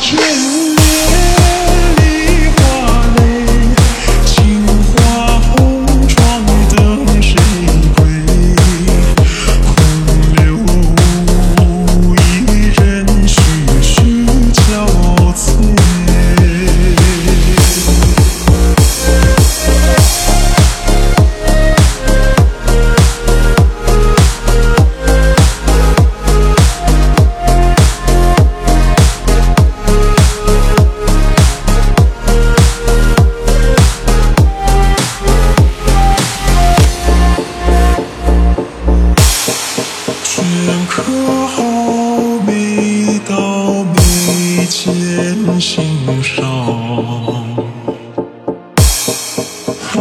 kill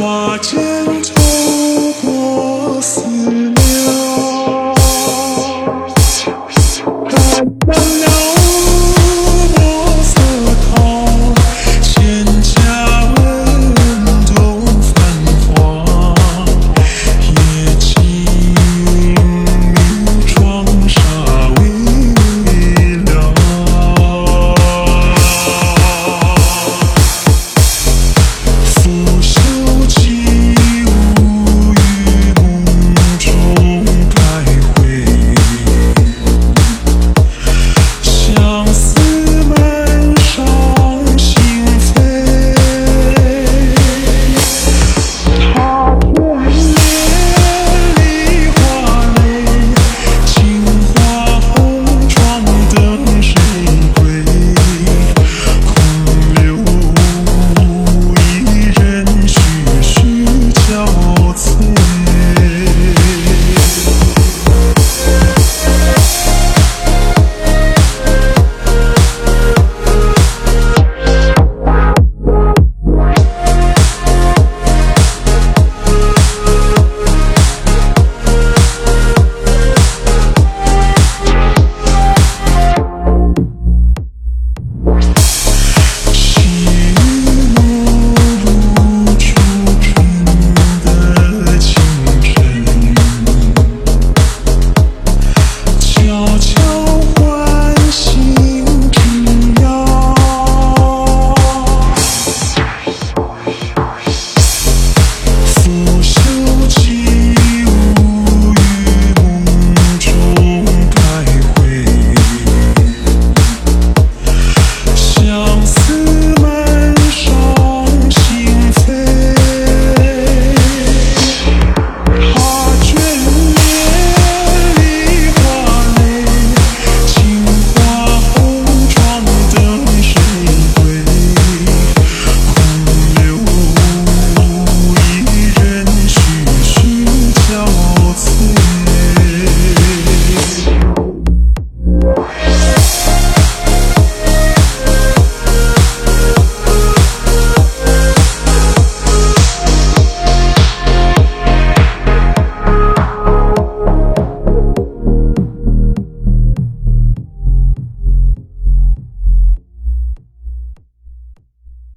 No, no, no.